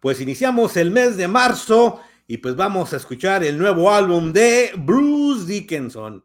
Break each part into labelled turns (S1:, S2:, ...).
S1: Pues iniciamos el mes de marzo y pues vamos a escuchar el nuevo álbum de Bruce Dickinson.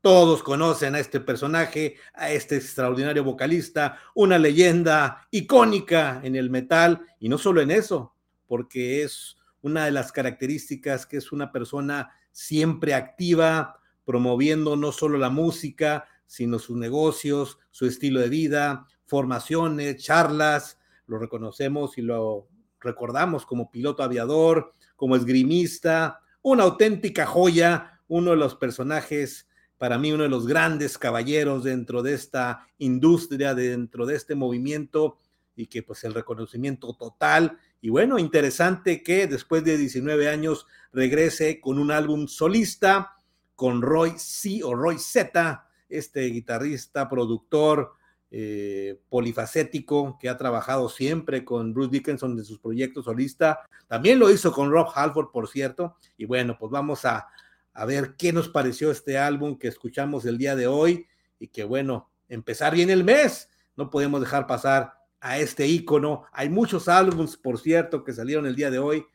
S1: Todos conocen a este personaje, a este extraordinario vocalista, una leyenda icónica en el metal y no solo en eso, porque es una de las características que es una persona siempre activa, promoviendo no solo la música, sino sus negocios, su estilo de vida, formaciones, charlas, lo reconocemos y lo recordamos como piloto aviador, como esgrimista, una auténtica joya, uno de los personajes, para mí uno de los grandes caballeros dentro de esta industria, dentro de este movimiento y que pues el reconocimiento total. Y bueno, interesante que después de 19 años regrese con un álbum solista con Roy C o Roy Z, este guitarrista, productor, eh, polifacético que ha trabajado siempre con Bruce Dickinson de sus proyectos solista. También lo hizo con Rob Halford, por cierto. Y bueno, pues vamos a, a ver qué nos pareció este álbum que escuchamos el día de hoy y que bueno, empezar bien el mes. No podemos dejar pasar a este ícono. Hay muchos álbumes, por cierto, que salieron el día de hoy.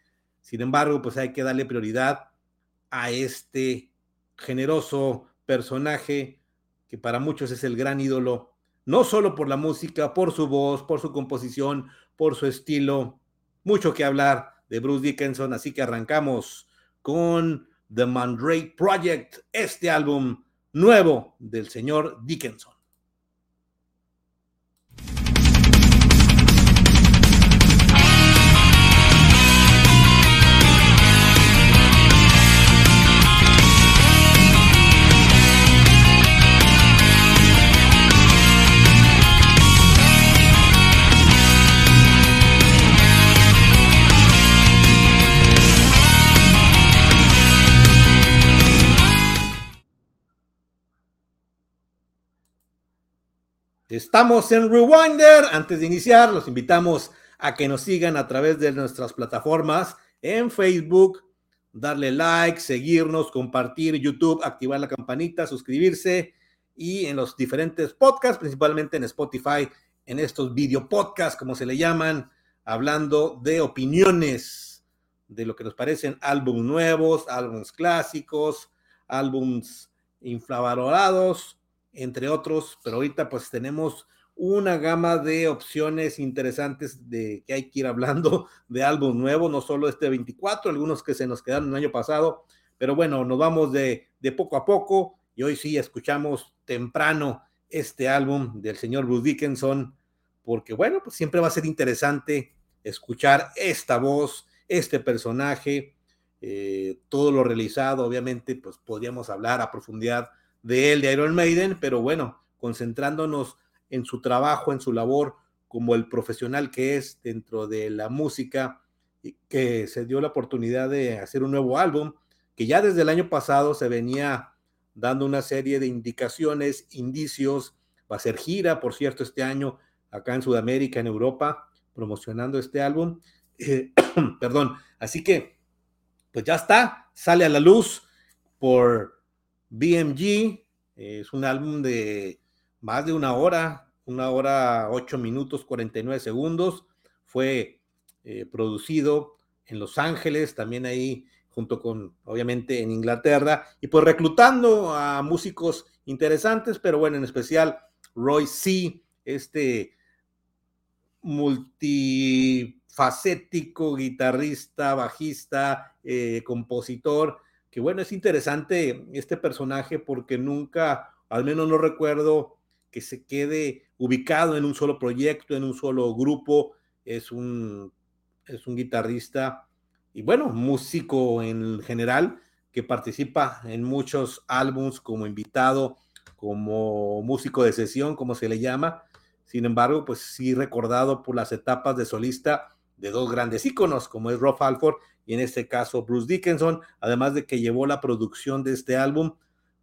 S1: Sin embargo, pues hay que darle prioridad a este generoso personaje que para muchos es el gran ídolo no solo por la música, por su voz, por su composición, por su estilo. Mucho que hablar de Bruce Dickinson, así que arrancamos con The Mandrake Project, este álbum nuevo del señor Dickinson. Estamos en Rewinder. Antes de iniciar, los invitamos a que nos sigan a través de nuestras plataformas en Facebook, darle like, seguirnos, compartir YouTube, activar la campanita, suscribirse y en los diferentes podcasts, principalmente en Spotify, en estos video podcasts, como se le llaman, hablando de opiniones de lo que nos parecen álbumes nuevos, álbumes clásicos, álbumes infravalorados entre otros, pero ahorita pues tenemos una gama de opciones interesantes de que hay que ir hablando de álbum nuevo, no solo este 24, algunos que se nos quedaron el año pasado, pero bueno, nos vamos de, de poco a poco y hoy sí escuchamos temprano este álbum del señor Bruce Dickinson, porque bueno, pues siempre va a ser interesante escuchar esta voz, este personaje, eh, todo lo realizado, obviamente, pues podríamos hablar a profundidad de él, de Iron Maiden, pero bueno, concentrándonos en su trabajo, en su labor como el profesional que es dentro de la música, que se dio la oportunidad de hacer un nuevo álbum, que ya desde el año pasado se venía dando una serie de indicaciones, indicios, va a ser gira, por cierto, este año acá en Sudamérica, en Europa, promocionando este álbum. Eh, perdón, así que, pues ya está, sale a la luz por BMG es un álbum de más de una hora, una hora, ocho minutos, 49 segundos. Fue eh, producido en Los Ángeles, también ahí junto con, obviamente, en Inglaterra, y pues reclutando a músicos interesantes, pero bueno, en especial Roy C., este multifacético guitarrista, bajista, eh, compositor, que bueno, es interesante este personaje porque nunca, al menos no recuerdo que se quede ubicado en un solo proyecto, en un solo grupo, es un, es un guitarrista y bueno, músico en general que participa en muchos álbums como invitado, como músico de sesión, como se le llama. Sin embargo, pues sí recordado por las etapas de solista de dos grandes íconos, como es Rob Halford y en este caso Bruce Dickinson, además de que llevó la producción de este álbum.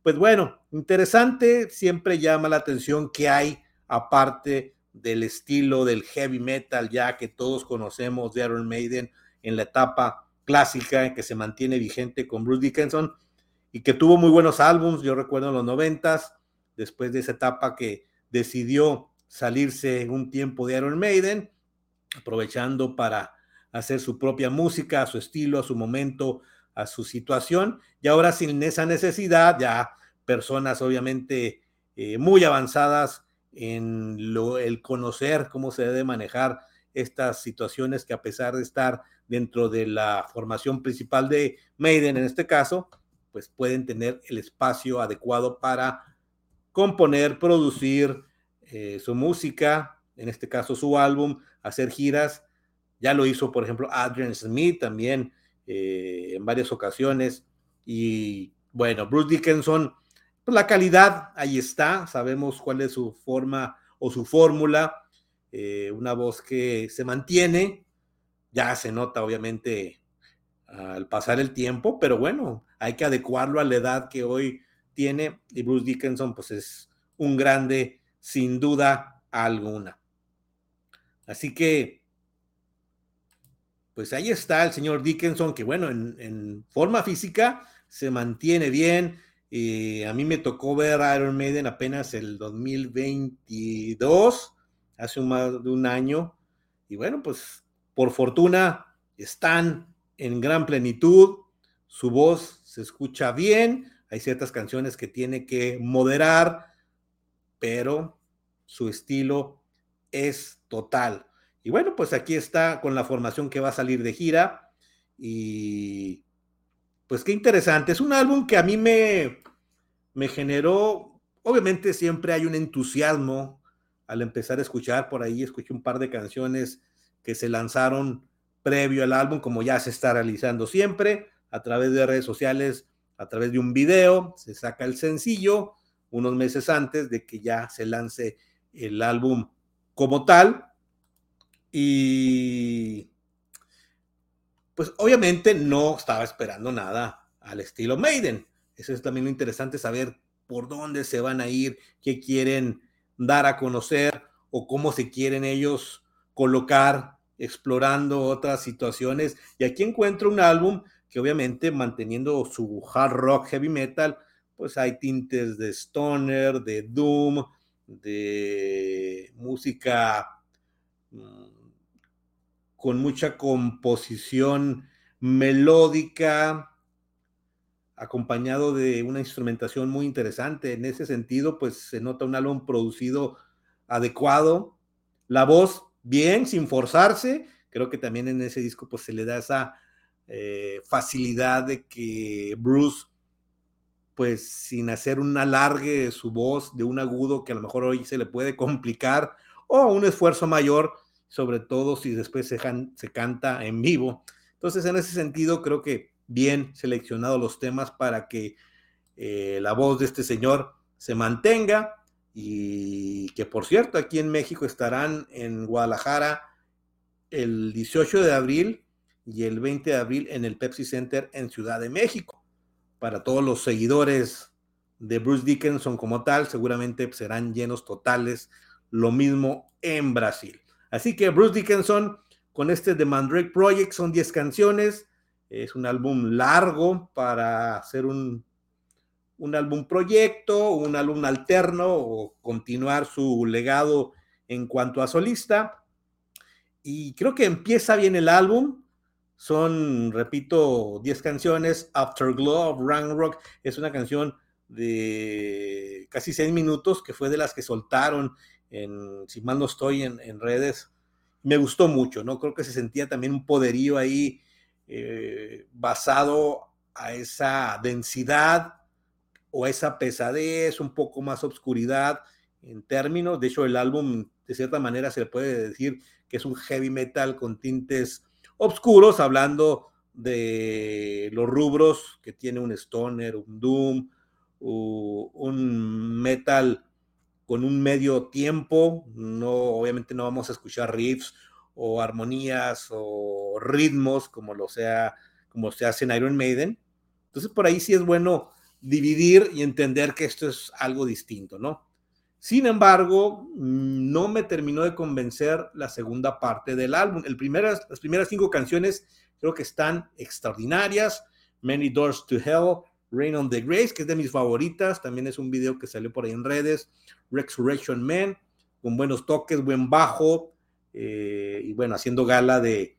S1: Pues bueno, interesante, siempre llama la atención que hay aparte del estilo del heavy metal ya que todos conocemos de Iron Maiden en la etapa clásica que se mantiene vigente con Bruce Dickinson y que tuvo muy buenos álbums, yo recuerdo en los noventas, después de esa etapa que decidió salirse un tiempo de Iron Maiden, aprovechando para hacer su propia música, a su estilo, a su momento, a su situación. Y ahora sin esa necesidad, ya personas obviamente eh, muy avanzadas en lo, el conocer cómo se debe manejar estas situaciones que a pesar de estar dentro de la formación principal de Maiden en este caso, pues pueden tener el espacio adecuado para componer, producir eh, su música, en este caso su álbum, hacer giras. Ya lo hizo, por ejemplo, Adrian Smith también eh, en varias ocasiones. Y bueno, Bruce Dickinson, pues la calidad ahí está, sabemos cuál es su forma o su fórmula, eh, una voz que se mantiene, ya se nota obviamente al pasar el tiempo, pero bueno, hay que adecuarlo a la edad que hoy tiene y Bruce Dickinson pues es un grande sin duda alguna. Así que, pues ahí está el señor Dickinson, que bueno, en, forma física se mantiene bien. y a mí me tocó ver Iron Maiden apenas el 2022, hace más de un año. Y bueno, pues por fortuna están en gran plenitud, su voz se escucha bien, hay ciertas canciones que tiene que moderar, pero su estilo es total. Y bueno, pues aquí está con la formación que va a salir de gira. Y pues qué interesante. Es un álbum que a mí me, me generó, obviamente siempre hay un entusiasmo al empezar a escuchar. Por ahí escuché un par de canciones que se lanzaron previo al álbum, como ya se está realizando siempre, a través de redes sociales, a través de un video, se saca el sencillo unos meses antes de que ya se lance el álbum como tal. Y pues obviamente no estaba esperando nada al estilo Maiden. Eso es también lo interesante saber por dónde se van a ir, qué quieren dar a conocer o cómo se quieren ellos colocar explorando otras situaciones. Y aquí encuentro un álbum que obviamente manteniendo su hard rock heavy metal, pues hay tintes de stoner, de doom, de música mm, con mucha composición melódica, acompañado de una instrumentación muy interesante. En ese sentido, pues se nota un álbum producido adecuado. La voz bien, sin forzarse. Creo que también en ese disco pues se le da esa eh, facilidad de que Bruce, pues sin hacer un alargue de su voz, de un agudo que a lo mejor hoy se le puede complicar, o un esfuerzo mayor, sobre todo si después se, canta en vivo. Entonces, en ese sentido, creo que bien seleccionado los temas para que eh, la voz de este señor se mantenga y que por cierto aquí en México estarán en Guadalajara el 18 de abril y el 20 de abril en el Pepsi Center en Ciudad de México. Para todos los seguidores de Bruce Dickinson como tal, seguramente serán llenos totales. Lo mismo en Brasil. Así que Bruce Dickinson con este The Mandrake Project son 10 canciones. Es un álbum largo para hacer un un álbum proyecto, un álbum alterno o continuar su legado en cuanto a solista. Y creo que empieza bien el álbum. Son, repito, 10 canciones. Afterglow of Rock es una canción de casi 6 minutos que fue de las que soltaron, en, si mal no estoy, en, redes. Me gustó mucho, ¿no? Creo que se sentía también un poderío ahí eh, basado a esa densidad o esa pesadez, un poco más obscuridad en términos. De hecho, el álbum, de cierta manera, se le puede decir que es un heavy metal con tintes oscuros, hablando de los rubros que tiene un stoner, un doom, un metal con un medio tiempo. No, obviamente no vamos a escuchar riffs o armonías o ritmos como lo sea, como se hace en Iron Maiden. Entonces, por ahí sí es bueno dividir y entender que esto es algo distinto, ¿no? Sin embargo, no me terminó de convencer la segunda parte del álbum. El las primeras cinco canciones creo que están extraordinarias. Many Doors to Hell, Rain on the Grace, que es de mis favoritas. También es un video que salió por ahí en redes. Resurrection Man, con buenos toques, buen bajo. Eh, y bueno, haciendo gala de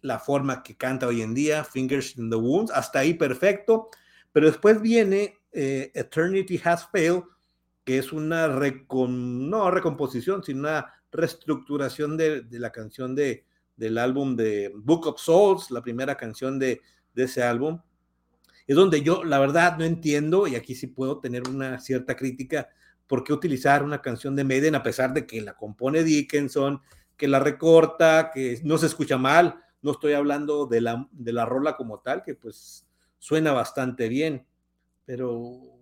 S1: la forma que canta hoy en día, Fingers in the Wounds, hasta ahí perfecto, pero después viene eh, Eternity Has Failed, que es una recon, no recomposición, sino una reestructuración de, de la canción de, del álbum de Book of Souls, la primera canción de, de ese álbum. Es donde yo, la verdad, no entiendo, y aquí sí puedo tener una cierta crítica, por qué utilizar una canción de Maiden a pesar de que la compone Dickinson, que la recorta, que no se escucha mal. No estoy hablando de la, de la rola como tal, que pues suena bastante bien, pero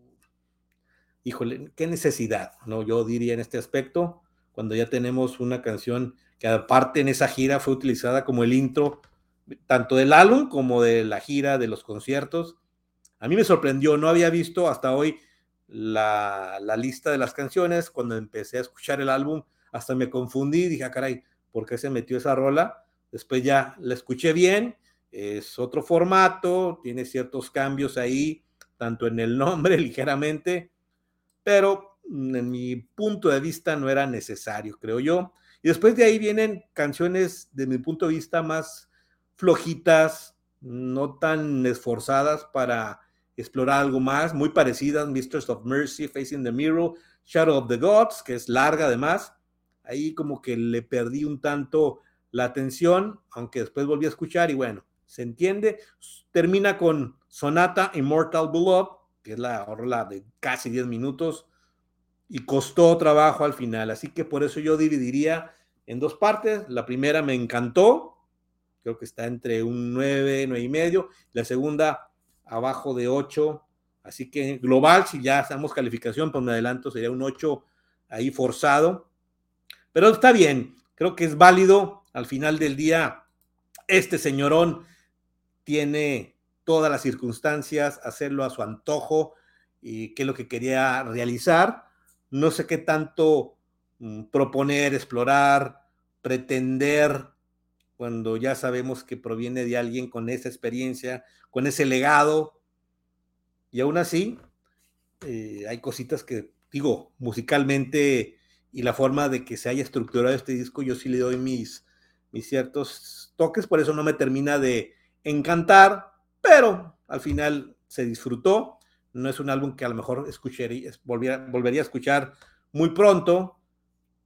S1: híjole, qué necesidad, ¿no? Yo diría en este aspecto, cuando ya tenemos una canción que aparte en esa gira fue utilizada como el intro tanto del álbum como de la gira, de los conciertos. A mí me sorprendió, no había visto hasta hoy la, lista de las canciones. Cuando empecé a escuchar el álbum, hasta me confundí, dije, ah, caray, ¿por qué se metió esa rola? Después ya la escuché bien, es otro formato, tiene ciertos cambios ahí, tanto en el nombre ligeramente, pero en mi punto de vista no era necesario, creo yo. Y después de ahí vienen canciones, de mi punto de vista, más flojitas, no tan esforzadas para explorar algo más, muy parecidas, Mistress of Mercy, Facing the Mirror, Shadow of the Gods, que es larga además. Ahí como que le perdí un tanto la atención, aunque después volví a escuchar y bueno, se entiende. Termina con Sonata Immortal Beloved, que es la orla de casi 10 minutos, y costó trabajo al final. Así que por eso yo dividiría en dos partes. La primera me encantó, creo que está entre un 9, 9 y medio. La segunda abajo de 8. Así que global, si ya hacemos calificación, pues me adelanto, sería un 8 ahí forzado. Pero está bien, creo que es válido. Al final del día, este señorón tiene todas las circunstancias, hacerlo a su antojo y qué es lo que quería realizar. No sé qué tanto mm, proponer, explorar, pretender cuando ya sabemos que proviene de alguien con esa experiencia, con ese legado. Y aún así, eh, hay cositas que, digo, musicalmente y la forma de que se haya estructurado este disco, yo sí le doy mis, mis ciertos toques, por eso no me termina de encantar, pero al final se disfrutó. No es un álbum que a lo mejor escucharía, volvería a escuchar muy pronto,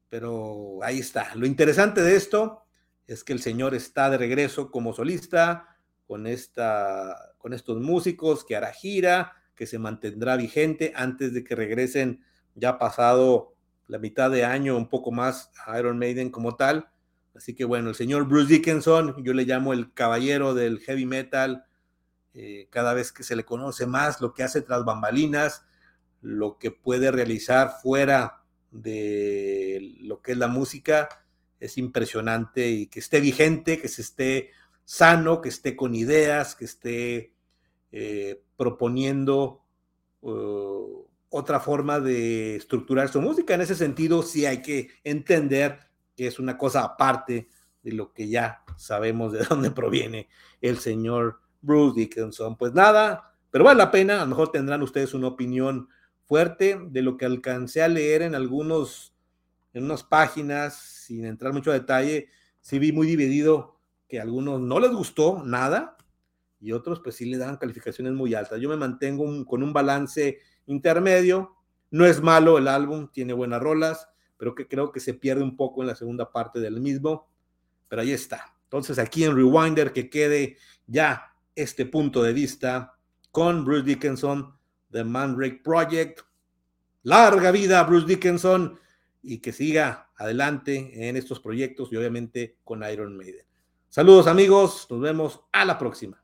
S1: pero ahí está. Lo interesante de esto es que el señor está de regreso como solista con, esta, con estos músicos, que hará gira, que se mantendrá vigente antes de que regresen ya pasado la mitad de año, un poco más a Iron Maiden como tal. Así que bueno, el señor Bruce Dickinson, yo le llamo el caballero del heavy metal, eh, cada vez que se le conoce más lo que hace tras bambalinas, lo que puede realizar fuera de lo que es la música, es impresionante y que esté vigente, que se esté sano, que esté con ideas, que esté eh, proponiendo uh, otra forma de estructurar su música. En ese sentido, sí hay que entender que es una cosa aparte de lo que ya sabemos de dónde proviene el señor Bruce Dickinson. Pues nada, pero vale la pena, a lo mejor tendrán ustedes una opinión fuerte de lo que alcancé a leer en algunos en unas páginas, sin entrar mucho a detalle, sí vi muy dividido que a algunos no les gustó nada y otros pues sí le dan calificaciones muy altas. Yo me mantengo con un balance intermedio. No es malo el álbum, tiene buenas rolas, pero que creo que se pierde un poco en la segunda parte del mismo. Pero ahí está. Entonces aquí en Rewinder que quede ya este punto de vista con Bruce Dickinson, The Mandrake Project. Larga vida, Bruce Dickinson y que siga adelante en estos proyectos y obviamente con Iron Maiden. Saludos amigos, nos vemos a la próxima.